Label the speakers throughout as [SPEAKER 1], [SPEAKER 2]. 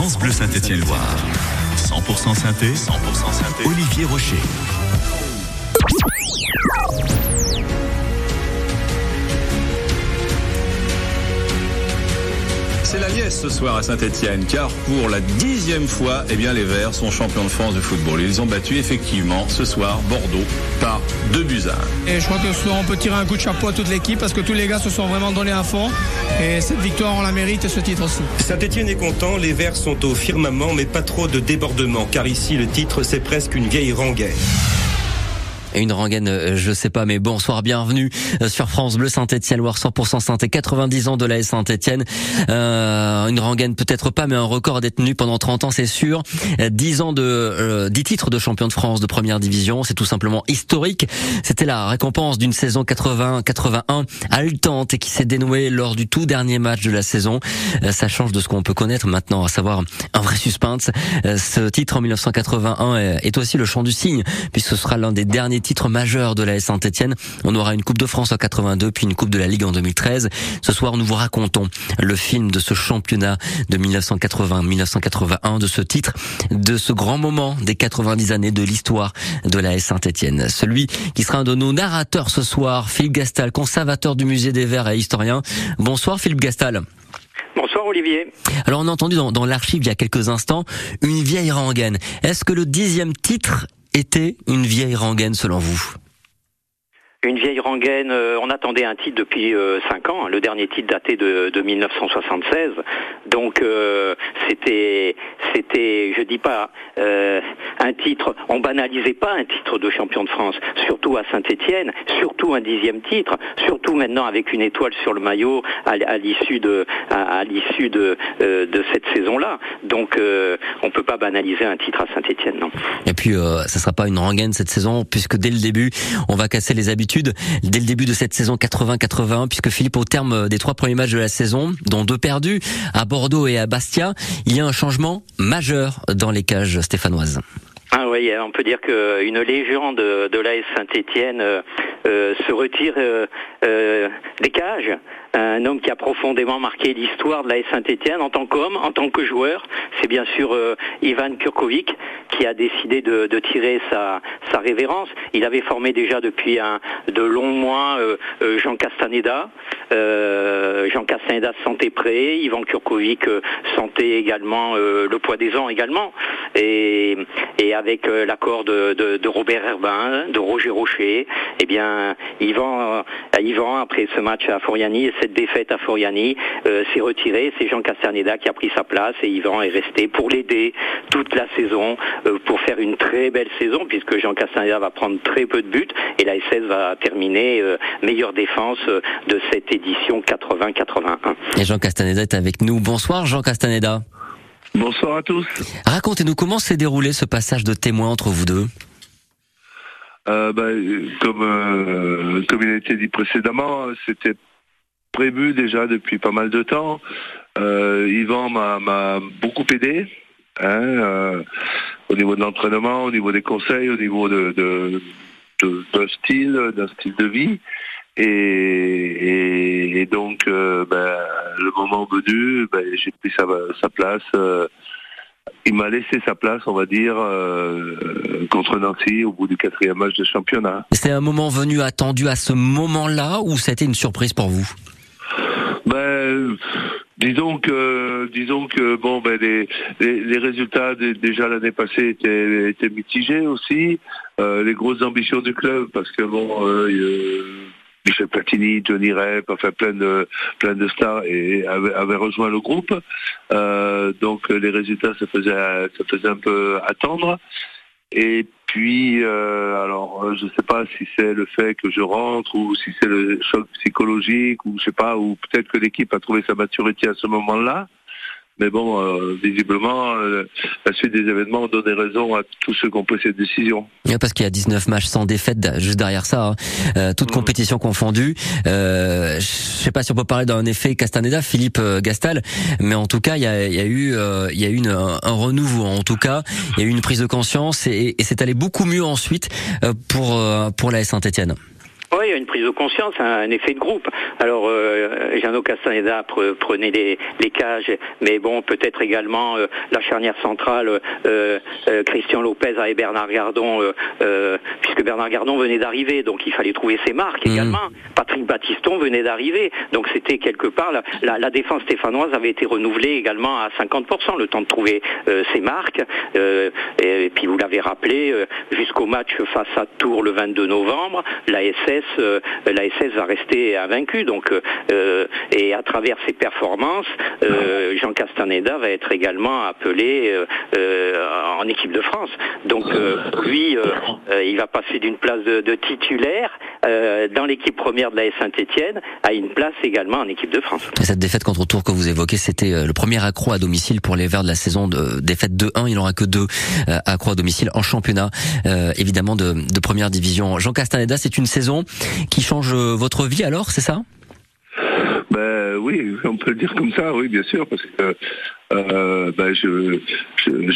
[SPEAKER 1] France Bleu Saint-Étienne-Loire. 100% synthé, 100% synthé. Olivier Rocher.
[SPEAKER 2] C'est la liesse ce soir à Saint-Etienne, car pour la dixième fois, eh bien, les Verts sont champions de France de football. Ils ont battu effectivement ce soir Bordeaux par deux buts à un.
[SPEAKER 3] Et je crois que ce soir, on peut tirer un coup de chapeau à toute l'équipe parce que tous les gars se sont vraiment donnés à fond. Et cette victoire, on la mérite et ce titre aussi.
[SPEAKER 4] Saint-Etienne est content, les Verts sont au firmament, mais pas trop de débordement, car ici, le titre, c'est presque une vieille rengaine
[SPEAKER 5] une rengaine, euh, je sais pas, mais bonsoir, bienvenue euh, sur France Bleu Saint-Etienne, Loire 100% saint 90 ans de la Saint-Etienne. Euh, une rengaine peut-être pas, mais un record détenu pendant 30 ans, c'est sûr. 10 ans de, euh, 10 titres de champion de France de première division, c'est tout simplement historique. C'était la récompense d'une saison 80-81 haletante et qui s'est dénouée lors du tout dernier match de la saison. ça change de ce qu'on peut connaître maintenant, à savoir un vrai suspense. ce titre en 1981 est aussi le chant du cygne, puisque ce sera l'un des derniers titre majeur de la Saint-Etienne. On aura une Coupe de France en 82, puis une Coupe de la Ligue en 2013. Ce soir, nous vous racontons le film de ce championnat de 1980-1981, de ce titre, de ce grand moment des 90 années de l'histoire de la Saint-Etienne. Celui qui sera un de nos narrateurs ce soir, Philippe Gastal, conservateur du musée des Verts et historien. Bonsoir Philippe Gastal.
[SPEAKER 6] Bonsoir Olivier.
[SPEAKER 5] Alors on a entendu dans, dans l'archive il y a quelques instants une vieille rengaine. Est-ce que le dixième titre était une vieille rengaine selon vous?
[SPEAKER 6] Une vieille rengaine, euh, on attendait un titre depuis euh, 5 ans, hein. le dernier titre daté de, de 1976. Donc euh, c'était, c'était, je dis pas euh, un titre, on banalisait pas un titre de champion de France, surtout à Saint-Étienne, surtout un dixième titre, surtout maintenant avec une étoile sur le maillot à, l'issue de, à, de, de cette saison-là. Donc on peut pas banaliser un titre à Saint-Étienne, non.
[SPEAKER 5] Et puis ça sera pas une rengaine cette saison, puisque dès le début, on va casser les habitudes dès le début de cette saison 80-81, puisque Philippe, au terme des trois premiers matchs de la saison, dont deux perdus à Bordeaux et à Bastia, il y a un changement majeur dans les cages stéphanoises.
[SPEAKER 6] Ah oui, on peut dire qu'une légende de l'AS Saint-Étienne euh, euh, se retire euh, des cages un homme qui a profondément marqué l'histoire de la Saint-Etienne en tant qu'homme, en tant que joueur. C'est bien sûr euh, Ivan Kurkovic qui a décidé de, tirer sa, révérence. Il avait formé déjà depuis un, de longs mois euh, euh, Jean Castaneda. Jean Castaneda se sentait prêt, Ivan Kurkovic sentait également le poids des ans également. Et, avec l'accord de, Robert Herbin, de Roger Rocher, eh bien, Yvan, Yvan après ce match à Foriani, cette défaite à Foriani euh, s'est retiré. C'est Jean Casterneda qui a pris sa place et Yvan est resté pour l'aider toute la saison euh, pour faire une très belle saison puisque Jean Casterneda va prendre très peu de buts et la SS va terminer euh, meilleure défense de cette édition 80-81.
[SPEAKER 5] Et Jean Castaneda est avec nous. Bonsoir Jean Castaneda.
[SPEAKER 7] Bonsoir à tous.
[SPEAKER 5] Racontez-nous comment s'est déroulé ce passage de témoin entre vous deux.
[SPEAKER 7] bah, comme, comme il a été dit précédemment, c'était prévu déjà depuis pas mal de temps. Euh, Yvan m'a beaucoup aidé. Hein, euh, au niveau de l'entraînement, au niveau des conseils, au niveau de, d'un style, d'un style de vie. Et, donc, euh, ben, le moment venu, ben, j'ai pris sa, sa place. il m'a laissé sa place, on va dire, contre Nancy au bout du quatrième match de championnat.
[SPEAKER 5] C'est un moment venu attendu à ce moment-là ou c'était une surprise pour vous?
[SPEAKER 7] Ben, disons que, disons que bon, ben les, les, résultats déjà l'année passée étaient, étaient mitigés aussi. Euh, les grosses ambitions du club, parce que bon. Euh, Michel Platini, Johnny Rep, enfin plein de plein de stars et avaient, rejoint le groupe. Euh, donc les résultats ça faisait ça faisait un peu attendre. Et puis, euh, alors, euh, je ne sais pas si c'est le fait que je rentre ou si c'est le choc psychologique ou je sais pas, ou peut-être que l'équipe a trouvé sa maturité à ce moment-là. Mais bon, euh, visiblement, euh, la suite des événements donné raison à tous ceux qui ont pris cette décision.
[SPEAKER 5] Oui, parce qu'il y a 19 matchs sans défaite juste derrière ça, hein. euh, toute mmh. compétition confondue. Euh, je sais pas si on peut parler d'un effet Castaneda, Philippe Gastal, mais en tout cas, il y a, y a, eu, il y a eu une, un, renouveau. En tout cas, il y a eu une prise de conscience et, et c'est allé beaucoup mieux ensuite pour pour la Saint-Étienne.
[SPEAKER 6] Oui, il y a une prise de conscience, un, effet de groupe. Alors, euh, Jeannot Castaneda prenait les, les, cages, mais bon, peut-être également euh, la charnière centrale, euh, euh, Christian Lopez et Bernard Gardon, puisque Bernard Gardon venait d'arriver, donc il fallait trouver ses marques mmh. également. Patrick Battiston venait d'arriver, donc c'était quelque part, la, la, défense stéphanoise avait été renouvelée également à 50%, le temps de trouver ses marques. Et, et, puis vous l'avez rappelé, jusqu'au match face à Tours le 22 novembre, la SS euh, la SS va rester invaincue. Donc, euh, euh, et à travers ses performances, Jean Castaneda va être également appelé en équipe de France. Donc, lui, il va passer d'une place de, titulaire dans l'équipe première de la Saint-Etienne à une place également en équipe de France.
[SPEAKER 5] cette défaite contre Tours que vous évoquez, c'était le premier accro à domicile pour les Verts de la saison de défaite 2-1. Il n'aura que deux accros à domicile en championnat, évidemment de, de première division. Jean Castaneda, c'est une saison qui change euh, votre vie alors, c'est ça?
[SPEAKER 7] Ben oui, on peut le dire comme ça, oui, bien sûr, parce que euh, ben, je,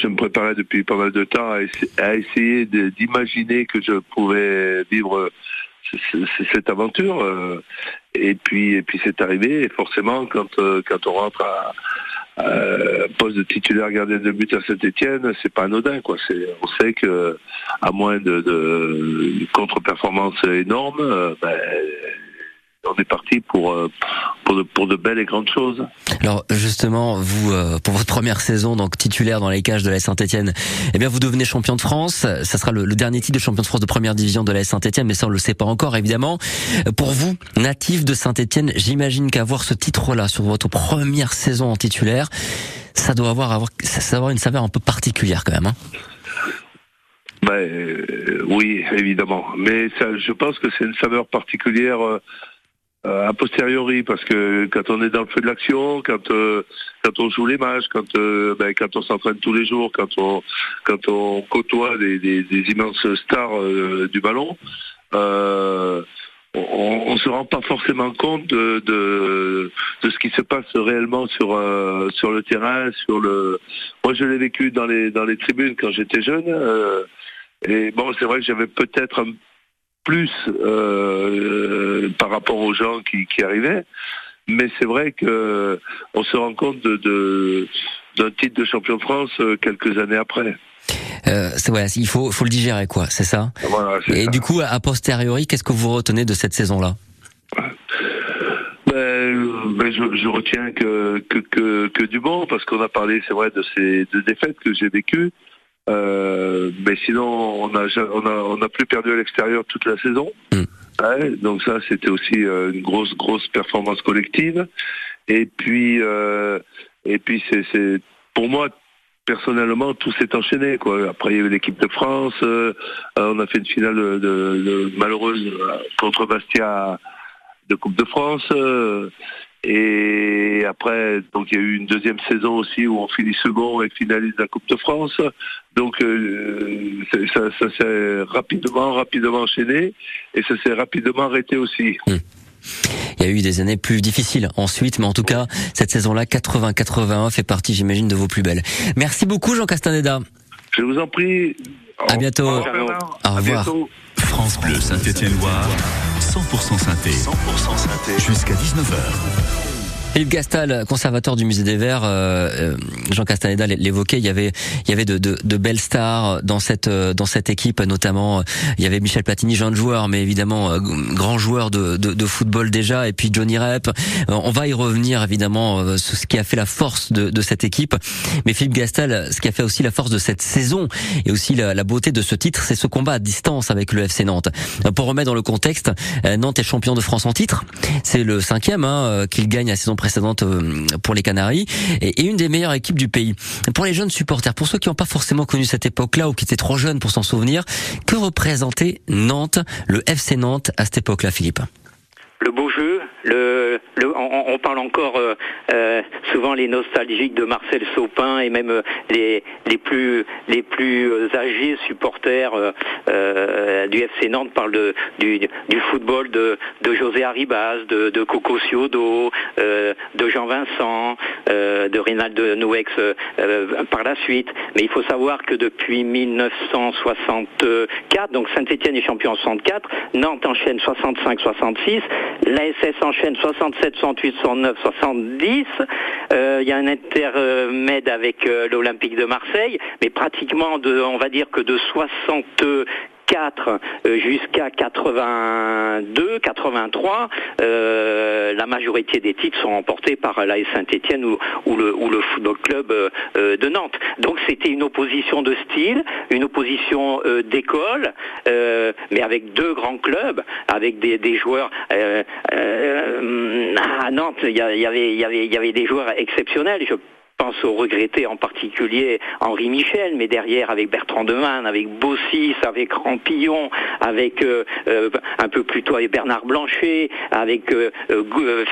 [SPEAKER 7] me préparais depuis pas mal de temps à, essayer d'imaginer que je pouvais vivre cette aventure. Euh, et puis, et puis c'est arrivé. Et forcément, quand, quand on rentre à, poste de titulaire gardien de but à Saint-Etienne, c'est pas anodin. Quoi. On sait que à moins de, de contre-performances énormes, ben, on est parti pour, euh, pour de, pour, de, belles et grandes choses.
[SPEAKER 5] Alors justement, vous, euh, pour votre première saison, donc titulaire dans les cages de la Saint-Etienne, eh bien vous devenez champion de France. Ça sera le, dernier titre de champion de France de première division de la Saint-Etienne, mais ça on le sait pas encore évidemment. Pour vous, natif de Saint-Etienne, j'imagine qu'avoir ce titre-là sur votre première saison en titulaire, ça doit avoir, avoir, ça doit avoir une saveur un peu particulière quand même. Hein
[SPEAKER 7] ben, oui, évidemment. Mais ça, je pense que c'est une saveur particulière euh, a posteriori, parce que quand on est dans le feu de l'action, quand euh, quand on joue les matchs, quand euh, ben, quand on s'entraîne tous les jours, quand on quand on côtoie des, des, immenses stars du ballon, on, on se rend pas forcément compte de, de, de ce qui se passe réellement sur sur le terrain, sur le. Moi, je l'ai vécu dans les dans les tribunes quand j'étais jeune. et bon, c'est vrai que j'avais peut-être un plus euh, par rapport aux gens qui, qui arrivaient. Mais c'est vrai que on se rend compte de, d'un titre de champion de France euh, quelques années après.
[SPEAKER 5] Euh, c'est ouais, il faut faut le digérer quoi, c'est ça.
[SPEAKER 7] Voilà,
[SPEAKER 5] Et du coup, a posteriori, qu'est-ce que vous retenez de cette saison-là?
[SPEAKER 7] Ben, ben je, je, retiens que, que, que, que, du bon parce qu'on a parlé, c'est vrai, de ces deux défaites que j'ai vécues. Euh, mais sinon, on a, on a, on a plus perdu à l'extérieur toute la saison. Mm. donc ça, c'était aussi euh, une grosse, grosse performance collective. Et puis, euh, et puis c'est, pour moi, personnellement, tout s'est enchaîné. Quoi. Après, il y avait l'équipe de France. Euh, on a fait une finale de, de, malheureuse contre Bastia de Coupe de France. Et après, donc il y a eu une deuxième saison aussi où on finit second et finalise la Coupe de France. Donc euh, ça, ça s'est rapidement, rapidement enchaîné et ça s'est rapidement arrêté aussi.
[SPEAKER 5] Hmm. Il y a eu des années plus difficiles ensuite, mais en tout cas, cette saison-là, 80-81, fait partie, j'imagine, de vos plus belles. Merci beaucoup, Jean Castaneda.
[SPEAKER 7] Je vous en prie.
[SPEAKER 5] À bientôt. Au revoir.
[SPEAKER 1] France Bleu Saint-Étienne-Loire, 100% synthé. 100% synthé. Jusqu'à 19h.
[SPEAKER 5] Philippe Gastal, conservateur du musée des Verts, euh, euh, Jean Castaneda l'évoquait, il y avait il y avait de, de, de, belles stars dans cette euh, dans cette équipe, notamment il y avait Michel Platini, jeune joueur, mais évidemment grand joueur de, de, de, football déjà, et puis Johnny Rep. On va y revenir évidemment ce qui a fait la force de, de cette équipe, mais Philippe Gastal, ce qui a fait aussi la force de cette saison et aussi la, la beauté de ce titre, c'est ce combat à distance avec le FC Nantes. Pour remettre dans le contexte, Nantes est champion de France en titre, c'est le cinquième hein, qu'il gagne la saison précédente euh, pour les Canaries et, une des meilleures équipes du pays. Pour les jeunes supporters, pour ceux qui n'ont pas forcément connu cette époque-là ou qui étaient trop jeunes pour s'en souvenir, que représentait Nantes, le FC Nantes à cette époque-là, Philippe?
[SPEAKER 6] Le beau jeu, le, on, encore souvent les nostalgiques de Marcel Sopin et même les, les plus les plus âgés supporters du FC Nantes parlent de, du, football de, José Arribas, de, de Coco Ciodo, de Jean Vincent, de Reynald Nouex par la suite. Mais il faut savoir que depuis 1964, donc Saint-Etienne est champion en 64, Nantes enchaîne 65-66, l'ASS enchaîne 67, 68, 69, 70. Il y a un intermède avec euh, l'Olympique de Marseille, mais pratiquement on va dire que de 60 4 euh, jusqu'à 82, 83, euh, la majorité des titres sont remportés par l'AS Saint-Etienne ou, le, Football Club euh, de Nantes. Donc c'était une opposition de style, une opposition d'école, mais avec deux grands clubs, avec des, joueurs. à Nantes, il y, avait, des joueurs exceptionnels. Pense au regretté en particulier Henri Michel, mais derrière avec Bertrand Demanne, avec Bossis, avec Rampillon, avec euh, euh, un peu plus tôt avec Bernard Blanchet, avec euh,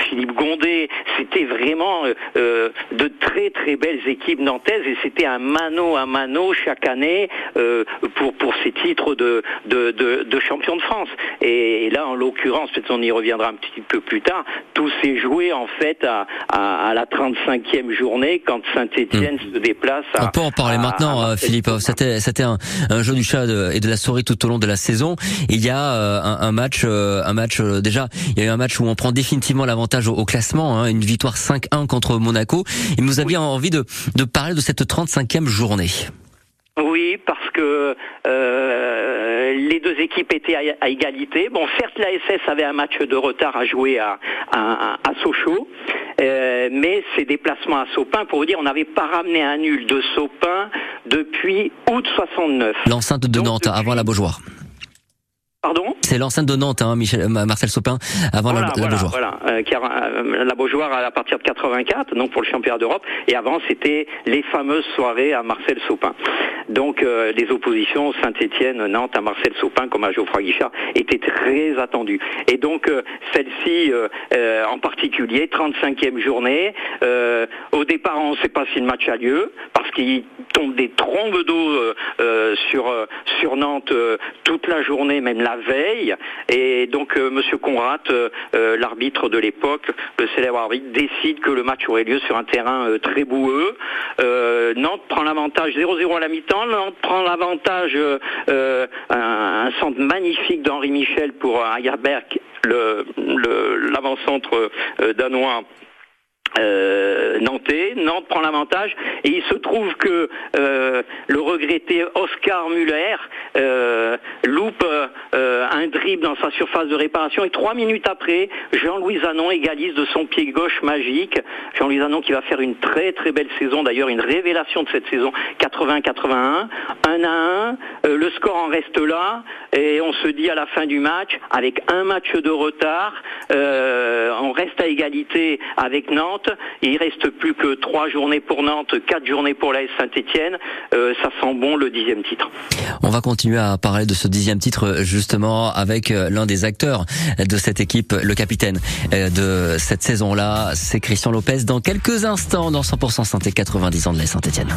[SPEAKER 6] Philippe Gondet. C'était vraiment de très très belles équipes nantaises et c'était un mano à mano chaque année pour pour ces titres de de, de, champion de France. Et, là, en l'occurrence, peut-être on y reviendra un petit peu plus tard, tout s'est joué en fait à, la 35e journée Saint-Etienne hmm. se déplace.
[SPEAKER 5] On peut en parler maintenant, euh, Philippe. C'était c'était un, jeu du chat et de la souris tout au long de la saison. Il y a euh, un, match, euh, un match déjà. Il y a eu un match où on prend définitivement l'avantage au, classement, hein, une victoire 5-1 contre Monaco. Et vous aviez envie de, de parler de cette 35e journée.
[SPEAKER 6] Oui, parce que les deux équipes étaient à, égalité. Bon, certes, la SS avait un match de retard à jouer à, à, à Sochaux, euh, mais ces déplacements à Sopin, pour vous dire, on n'avait pas ramené un nul de Sopin depuis août 69.
[SPEAKER 5] L'enceinte de Nantes, avant la Beaujoire.
[SPEAKER 6] Pardon?
[SPEAKER 5] C'est l'enceinte de Nantes, hein, Michel, Marcel Sopin, avant la, Beaujoire.
[SPEAKER 6] Voilà, euh, euh, la Beaujoire à partir de 84, donc pour le championnat d'Europe, et avant c'était les fameuses soirées à Marcel Sopin. Donc euh, les oppositions Saint-Étienne, Nantes à Marcel Sopin comme à Geoffroy Guichard étaient très attendues. Et donc euh, celle-ci euh, en particulier, 35e journée, au départ on ne sait pas si le match a lieu parce qu'il tombe des trombes d'eau sur sur Nantes toute la journée, même la veille. Et donc Monsieur Conrad, l'arbitre de l'époque, le célèbre arbitre, décide que le match aurait lieu sur un terrain très boueux. Nantes prend l'avantage 0-0 à la mi-temps. On prend l'avantage, euh, euh, un, centre magnifique d'Henri Michel pour Agerberg, l'avant-centre euh, danois euh, Nantais. Nantes prend l'avantage et il se trouve que euh, le regretté Oscar Muller euh, loupe euh, un dribble dans sa surface de réparation et trois minutes après, Jean-Louis Anon égalise de son pied gauche magique. Jean-Louis Anon qui va faire une très très belle saison, d'ailleurs une révélation de cette saison 80-81. 1 à 1, le score en reste là et on se dit à la fin du match, avec un match de retard, on reste à égalité avec Nantes il reste plus que trois journées pour Nantes, quatre journées pour l'AS Saint-Etienne. Euh, ça sent bon le dixième titre.
[SPEAKER 5] On va continuer à parler de ce dixième titre justement avec euh, l'un des acteurs de cette équipe, le capitaine euh, de cette saison-là, c'est Christian Lopez. Dans quelques instants, dans 100% Saint 90 ans de l'AS Saint-Etienne.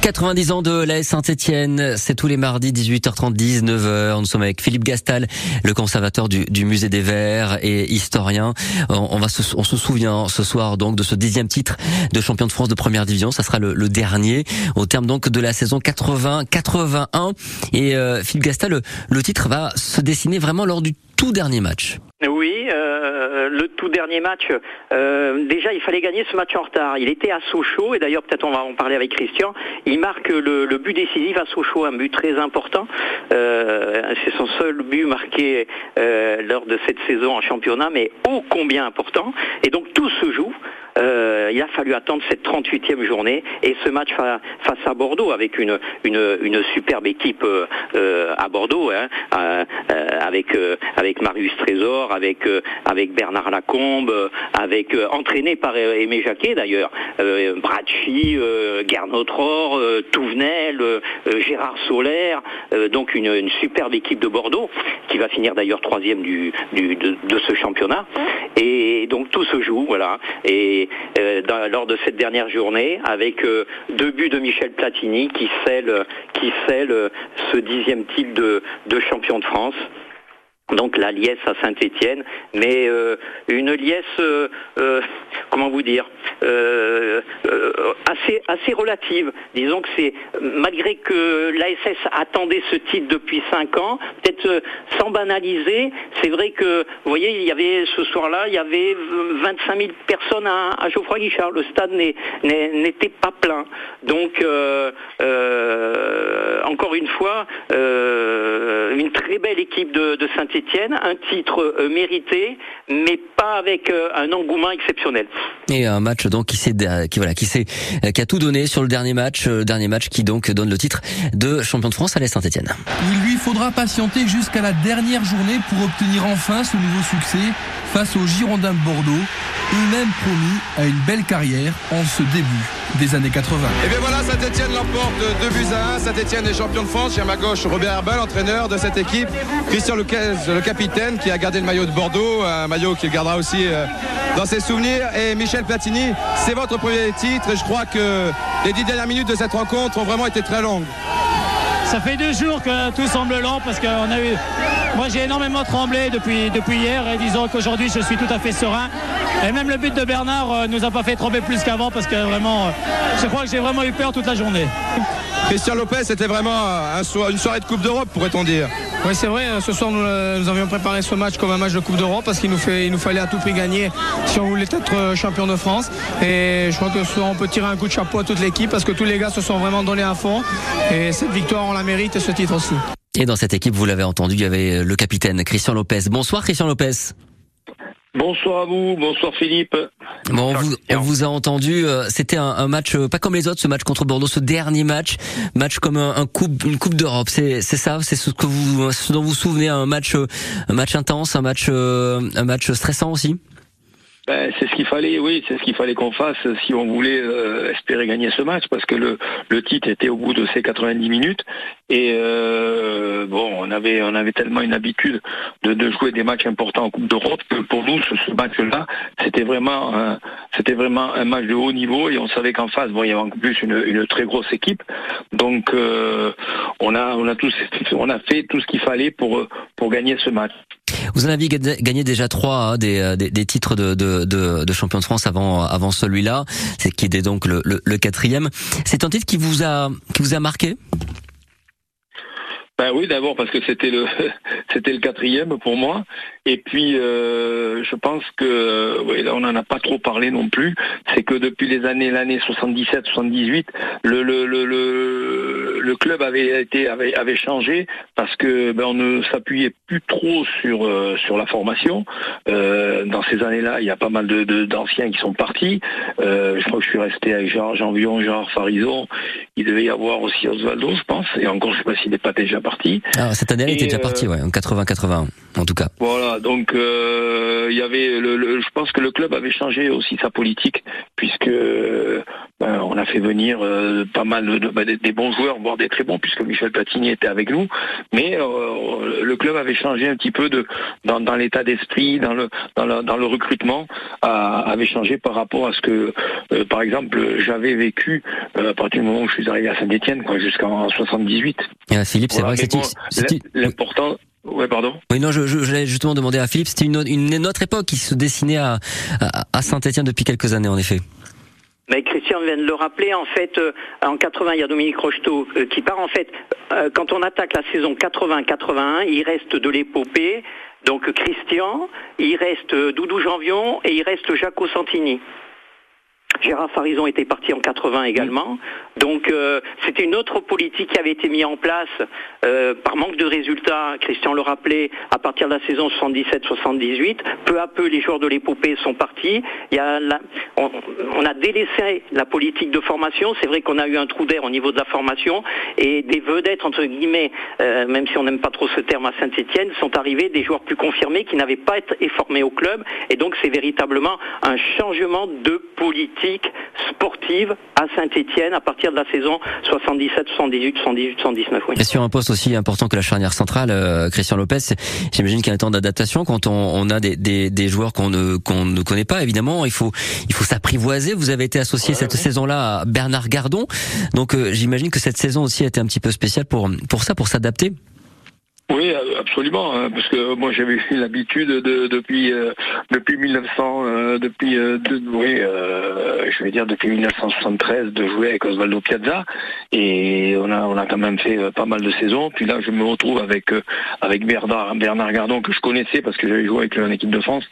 [SPEAKER 5] 90 ans de la Saint-Etienne, c'est tous les mardis 18h30 19h. Nous sommes avec Philippe Gastal, le conservateur du, musée des Verts et historien. On, se, souvient ce soir donc de ce dixième titre de champion de France de première division. Ça sera le, dernier au terme donc de la saison 80-81. Et euh, Philippe Gastal, le titre va se dessiner vraiment lors du tout dernier match.
[SPEAKER 6] Oui, euh, le tout dernier match. Euh, déjà, il fallait gagner ce match en retard. Il était à Sochaux et d'ailleurs, peut-être on va en parler avec Christian. Il marque le, but décisif à Sochaux, un but très important. Euh, c'est son seul but marqué lors de cette saison en championnat, mais ô combien important. Et donc tout se joue. Il a fallu attendre cette 38e journée et ce match face à Bordeaux avec une, une, une superbe équipe à Bordeaux, hein, avec, avec Marius Trésor, avec, avec Bernard Lacombe, avec entraîné par Aimé Jacquet d'ailleurs, Bracci, Gernot Tror, Touvenel, Gérard Solaire, donc une, une superbe équipe de Bordeaux qui va finir d'ailleurs troisième du, de, ce championnat. Et donc tout se joue, voilà. Et euh, lors de cette dernière journée, avec euh, deux buts de Michel Platini qui scelle, euh, ce dixième titre de champion de France donc la liesse à Saint-Étienne, mais euh, une liesse, euh, euh, comment vous dire, assez assez relative. Disons que c'est malgré que l'ASS attendait ce titre depuis cinq ans, peut-être sans banaliser, c'est vrai que vous voyez, il y avait ce soir-là, il y avait 25 000 personnes à, Geoffroy Guichard. Le stade n'était pas plein. Donc encore une fois, une très belle équipe de, de Saint-Étienne un titre euh, mérité, mais pas avec euh, un engouement exceptionnel.
[SPEAKER 5] Et un match donc qui s'est qui voilà qui s'est qui a tout donné sur le dernier match, euh, dernier match qui donc donne le titre de champion de France à l'Est Saint-Etienne.
[SPEAKER 8] Il lui faudra patienter jusqu'à la dernière journée pour obtenir enfin ce nouveau succès face aux Girondins de Bordeaux, eux-mêmes promis à une belle carrière en ce début des années 80.
[SPEAKER 9] Et bien voilà, Saint-Etienne l'emporte 2 buts à 1. Saint-Etienne est champion de France. J'ai à ma gauche Robert Herbin, l'entraîneur de cette équipe. Christian Lucas, le capitaine, qui a gardé le maillot de Bordeaux, un maillot qu'il gardera aussi euh, dans ses souvenirs. Et Michel Platini, c'est votre premier titre. Et je crois que les dix dernières minutes de cette rencontre ont vraiment été très longues.
[SPEAKER 10] Ça fait deux jours que tout semble lent parce qu'on a eu. Moi j'ai énormément tremblé depuis, depuis hier et disons qu'aujourd'hui je suis tout à fait serein. Et même le but de Bernard euh, nous a pas fait trembler plus qu'avant parce que vraiment, euh, je crois que j'ai vraiment eu peur toute la journée.
[SPEAKER 9] Christian Lopez, c'était vraiment une soirée de Coupe d'Europe, pourrait-on dire.
[SPEAKER 3] Oui, c'est vrai. Ce soir, nous, avions préparé ce match comme un match de Coupe d'Europe parce qu'il nous, nous fallait à tout prix gagner si on voulait être euh, champion de France. Et je crois que ce soir, on peut tirer un coup de chapeau à toute l'équipe parce que tous les gars se sont vraiment donnés à fond. Et cette victoire, on la mérite et ce titre aussi.
[SPEAKER 5] Et dans cette équipe, vous l'avez entendu, il y avait le capitaine Christian Lopez. Bonsoir Christian Lopez.
[SPEAKER 11] Bonsoir à vous, bonsoir Philippe.
[SPEAKER 5] Bon, on vous, a entendu. Euh, c'était un, match euh, pas comme les autres, ce match contre Bordeaux, ce dernier match, match comme un, coupe, une coupe d'Europe. C'est ça, c'est ce que vous, ce dont vous vous souvenez, un match, euh, un match intense, un match, un match stressant aussi?
[SPEAKER 11] Ben, c'est ce qu'il fallait, oui, c'est ce qu'il fallait qu'on fasse si on voulait euh, espérer gagner ce match, parce que le, le titre était au bout de ces 90 minutes. Et euh, bon, on avait on avait tellement une habitude de, de jouer des matchs importants en Coupe d'Europe que pour nous, ce, match-là, c'était vraiment un, c'était vraiment un match de haut niveau et on savait qu'en face, bon, il y avait en plus une, une très grosse équipe. Donc euh, on a on a tous on a fait tout ce qu'il fallait pour pour gagner ce match.
[SPEAKER 5] Vous en avez gagné déjà trois hein, des, des, des, titres de, de, de, de, champion de France avant avant celui-là, qui était donc le, le, le quatrième. C'est un titre qui vous a qui vous a marqué?
[SPEAKER 11] Ben oui, d'abord parce que c'était le c'était le quatrième pour moi. Et puis euh, je pense que oui, là on n'en a pas trop parlé non plus. C'est que depuis les années l'année 77-78, le, le, le, le, le club avait été avait, avait changé parce que ben, on ne s'appuyait plus trop sur euh, sur la formation. Euh, dans ces années-là, il y a pas mal de d'anciens qui sont partis. Euh, je crois que je suis resté avec Jean, Jean Vion, Jean Farison. Il devait y avoir aussi Osvaldo, je pense. Et encore, je sais pas s'il n'est pas déjà parti.
[SPEAKER 5] Ah, cette année, il était déjà parti, ouais, en 80-81, en tout cas.
[SPEAKER 11] Voilà, donc euh, il y avait, le, je pense que le club avait changé aussi sa politique, puisque ben, on a fait venir euh, pas mal de, ben, des, bons joueurs, voire des très bons, puisque Michel Platini était avec nous. Mais euh, le club avait changé un petit peu de dans, dans l'état d'esprit, dans le dans le, dans le recrutement, avait changé par rapport à ce que, par exemple, j'avais vécu à partir du moment où je suis arrivé à Saint-Étienne, jusqu'en 78.
[SPEAKER 5] Philippe, c'est vrai,
[SPEAKER 11] c'est l'important. Ouais, pardon.
[SPEAKER 5] Oui, non, je, je, justement demandé à Philippe. C'était une, une, autre époque qui se dessinait à, à, Saint-Étienne depuis quelques années, en effet.
[SPEAKER 6] Mais Christian vient de le rappeler, en fait, euh, en 80, il y a Dominique Rocheteau euh, qui part. En fait, euh, quand on attaque la saison 80-81, il reste de l'épopée. Donc Christian, il reste Doudou Janvion et il reste Jaco Santini. Gérard Farison était parti en 80 également. Donc euh, c'était une autre politique qui avait été mise en place euh, par manque de résultats. Christian le rappelait, à partir de la saison 77-78, peu à peu les joueurs de l'épopée sont partis. Il y a on, a délaissé la politique de formation. C'est vrai qu'on a eu un trou d'air au niveau de la formation et des vedettes entre guillemets, euh, même si on n'aime pas trop ce terme à Saint-Étienne, sont arrivés des joueurs plus confirmés qui n'avaient pas été formés au club. Et donc c'est véritablement un changement de politique sportive à Saint-Étienne à partir de la saison 77, 78, 78, 79. Oui.
[SPEAKER 5] Et sur un poste aussi important que la charnière centrale, euh, Christian Lopez, j'imagine qu'il y a un temps d'adaptation quand on, on a des, des, des joueurs qu'on ne, qu'on ne connaît pas. Évidemment, il faut, il faut s'apprivoiser. Vous avez été associé cette saison-là à Bernard Gardon, donc euh, j'imagine que cette saison aussi a été un petit peu spéciale pour pour ça, pour s'adapter.
[SPEAKER 11] Oui, absolument, hein, parce que moi j'avais eu l'habitude de, depuis euh, depuis 1900, euh, depuis euh, oui, je vais dire depuis 1973 de jouer avec Osvaldo Piazza et on a on a quand même fait pas mal de saisons. Puis là je me retrouve avec avec Bernard Bernard Gardon que je connaissais parce que j'avais joué avec lui en équipe de France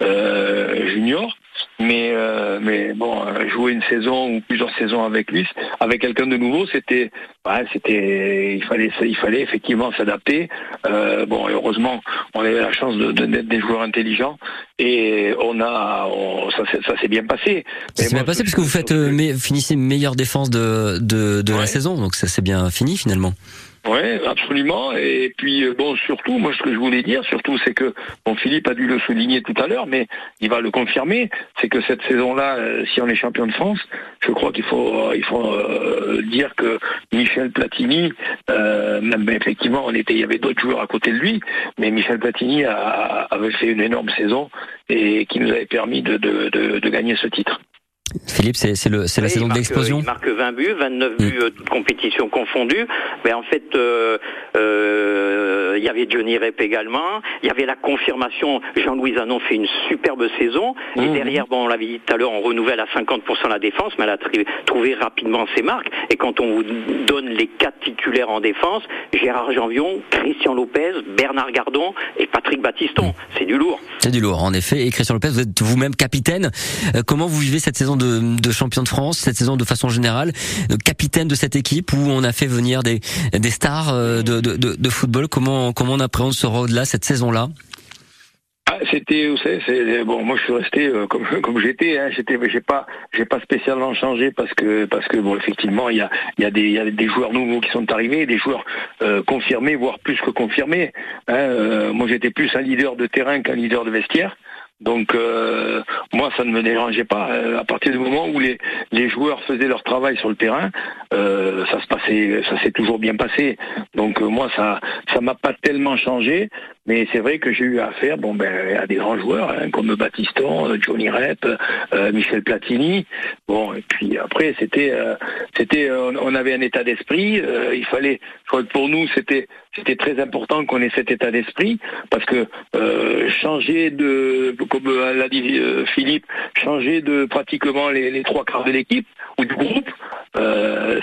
[SPEAKER 11] junior. Mais euh, mais bon, euh, jouer une saison ou plusieurs saisons avec lui, avec quelqu'un de nouveau, c'était ouais, c'était il fallait il fallait effectivement s'adapter. Euh, bon, heureusement, on avait la chance de, d'être des joueurs intelligents et on a ça, ça s'est bien passé.
[SPEAKER 5] Ça s'est bien passé parce que vous faites euh, finissez meilleure défense de de, de la saison, donc ça s'est bien fini finalement.
[SPEAKER 11] Oui, absolument. Et puis euh, bon, surtout, moi ce que je voulais dire, surtout, c'est que bon, Philippe a dû le souligner tout à l'heure, mais il va le confirmer, c'est que cette saison-là, euh, si on est champion de France, je crois qu'il faut il faut euh, dire que Michel Platini, même effectivement, on était, il y avait d'autres joueurs à côté de lui, mais Michel Platini a, avait fait une énorme saison et qui nous avait permis de gagner ce titre.
[SPEAKER 5] Philippe, c'est la saison de l'explosion.
[SPEAKER 6] Il marque 20 buts, 29 mm. buts, euh, compétitions confondues. Mais en fait, euh, euh, il y avait Johnny Rep également. Il y avait la confirmation. Jean-Louis Anon fait une superbe saison. Et mm. derrière, bon, on l'avait dit tout à l'heure, on renouvelle à 50% la défense, mais elle a trouvé rapidement ses marques. Et quand on vous donne les quatre titulaires en défense, Gérard Janvion, Christian Lopez, Bernard Gardon et Patrick Battiston, mm. c'est du lourd.
[SPEAKER 5] C'est du lourd, en effet. Et Christian Lopez, vous êtes vous-même capitaine. comment vous vivez cette saison de, de champion de France, cette saison de façon générale, capitaine de cette équipe où on a fait venir des, stars euh, de, football. Comment, on appréhende ce rôle-là, cette saison-là?
[SPEAKER 11] Ah, c'était, vous savez, bon. Moi, je suis resté euh, comme j'étais. Hein, j'étais, j'ai pas, pas spécialement changé parce que parce que bon, effectivement, il y a il y a des il y a des joueurs nouveaux qui sont arrivés, des joueurs euh, confirmés, voire plus que confirmés. Hein, moi, j'étais plus un leader de terrain qu'un leader de vestiaire. Donc euh, moi ça ne me dérangeait pas. Euh, à partir du moment où les, joueurs faisaient leur travail sur le terrain, euh, ça se passait, ça s'est toujours bien passé. Donc moi ça ça m'a pas tellement changé, mais c'est vrai que j'ai eu affaire bon ben à des grands joueurs hein, comme Baptiston, Johnny Rep, Michel Platini. Bon et puis après c'était c'était on, avait un état d'esprit. il fallait, je crois que pour nous c'était c'était très important qu'on ait cet état d'esprit parce que changer de comme euh, l'a dit euh, Philippe, changer de pratiquement les, trois quarts de l'équipe ou du groupe. Euh,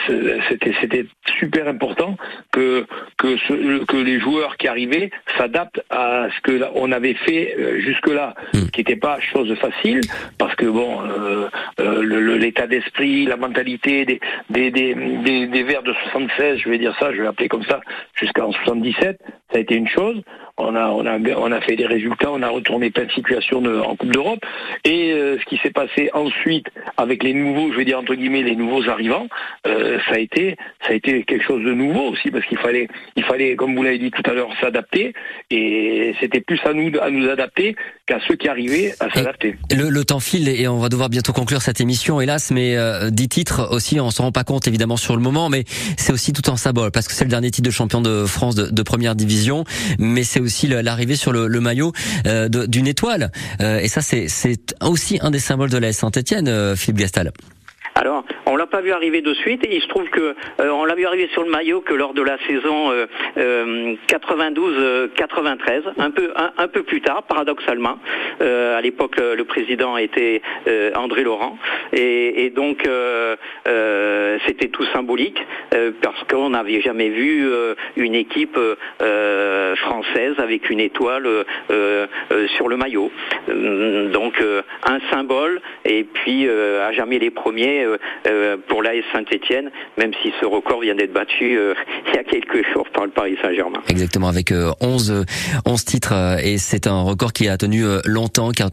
[SPEAKER 11] c'était super important que que, que les joueurs qui arrivaient s'adaptent à ce que on avait fait jusque là, hmm. qui n'était pas chose facile parce que bon l'état d'esprit, la mentalité des des, des, des, Verts de 76, je vais dire ça, je vais appeler comme ça, jusqu'en 77, ça a été une chose. On a, on a, on a fait des résultats, on a retourné plein de situations en Coupe d'Europe. Et euh, ce qui s'est passé ensuite avec les nouveaux, je vais dire entre guillemets, les nouveaux arrivants, euh, ça a été, ça a été quelque chose de nouveau aussi parce qu'il fallait, il fallait, comme vous l'avez dit tout à l'heure, s'adapter. Et c'était plus à nous, à nous adapter qu'à ceux qui arrivaient à s'adapter.
[SPEAKER 5] Le, le, temps file et on va devoir bientôt conclure cette émission, hélas. Mais euh, dix titres aussi, on s'en rend pas compte évidemment sur le moment, mais c'est aussi tout un symbole parce que c'est le dernier titre de champion de France de, de première division, mais c'est aussi l'arrivée sur le, le maillot euh, d'une étoile. Euh, et ça, c'est aussi un des symboles de la Saint-Etienne, euh, Philippe Gastal.
[SPEAKER 6] Alors, on l'a pas vu arriver de suite et il se trouve que euh, on l'a vu arriver sur le maillot que lors de la saison 92-93, un peu un, peu plus tard, paradoxalement. à l'époque, le président était André Laurent et, donc c'était tout symbolique parce qu'on n'avait jamais vu une équipe française avec une étoile sur le maillot. Donc un symbole et puis à jamais les premiers pour l'AS Saint-Etienne, même si ce record vient d'être battu il y a quelques jours par le Paris Saint-Germain.
[SPEAKER 5] Exactement, avec 11, 11 titres et c'est un record qui a tenu longtemps, qui a,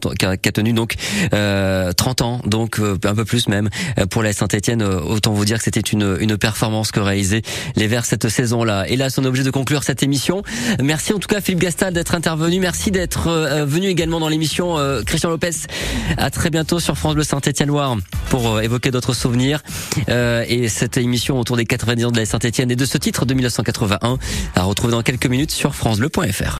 [SPEAKER 5] tenu donc 30 ans, donc un peu plus même pour l'AS Saint-Etienne. Autant vous dire que c'était une, une performance que réalisaient les Verts cette saison-là. Et là, son objet de conclure cette émission. Merci en tout cas Philippe Gastal d'être intervenu. Merci d'être venu également dans l'émission Christian Lopez. À très bientôt sur France Bleu Saint-Etienne-Loire pour évoquer d'autres souvenirs euh, et cette émission autour des 90 ans de la Saint-Etienne et de ce titre de 1981 à retrouver dans quelques minutes sur francebleu.fr.